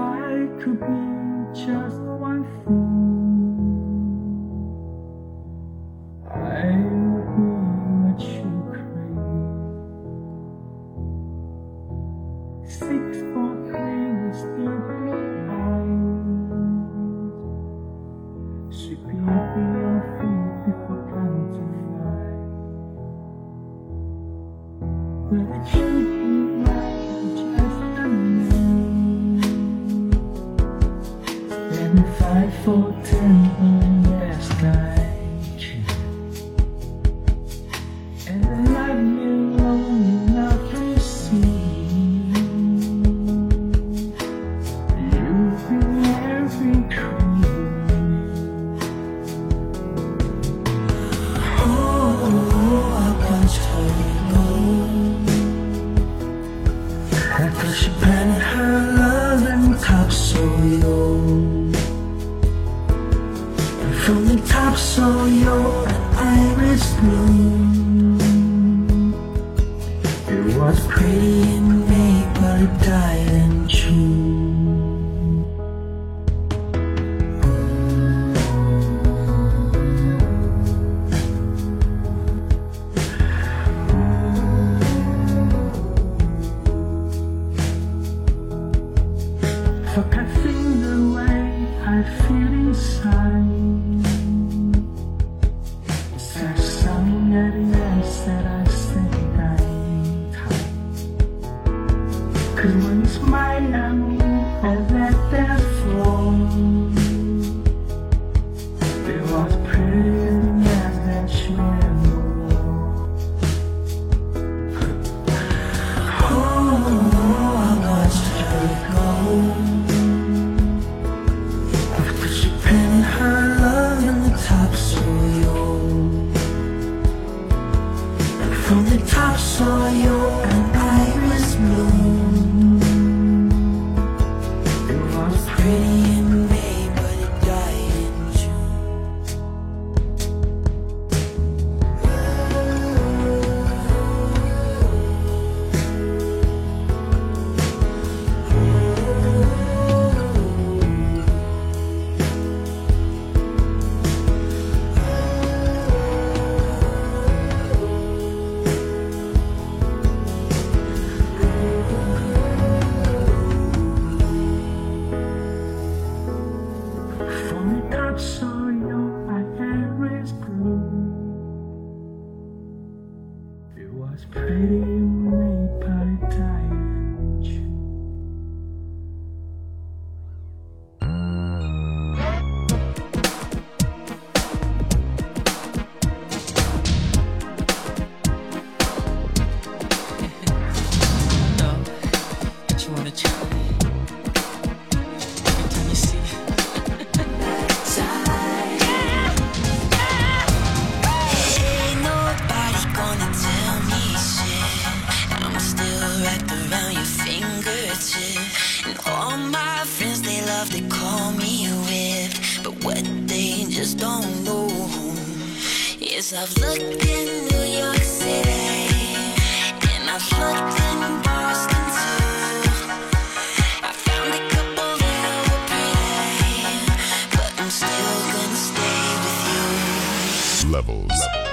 I could be just one fool, I would be what you crave. Six for things deeply blind, shipping below feet before trying to fly. But you. For ten last night. And the light you only not to see. You've been every dream. Oh, oh, I can't tell you no. I push upon her love and cup so up so your iris bloomed. It was pretty in May, but it died in June. you. from the top so Yes, I've looked in New York City, and I've looked in Boston too. I found a couple that were pretty, but I'm still gonna stay with you. Levels. Levels.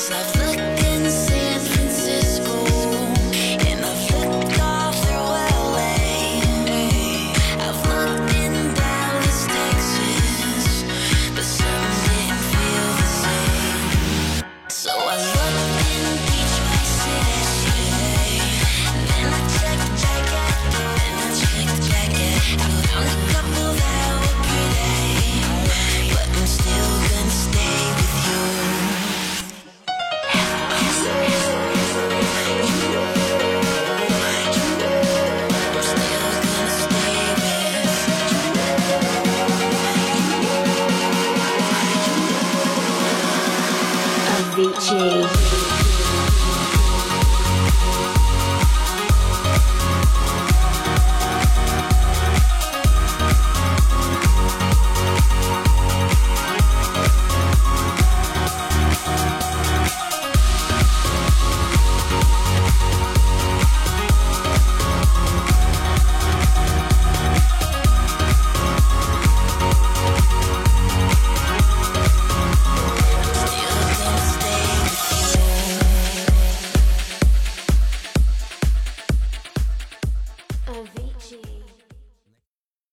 is love.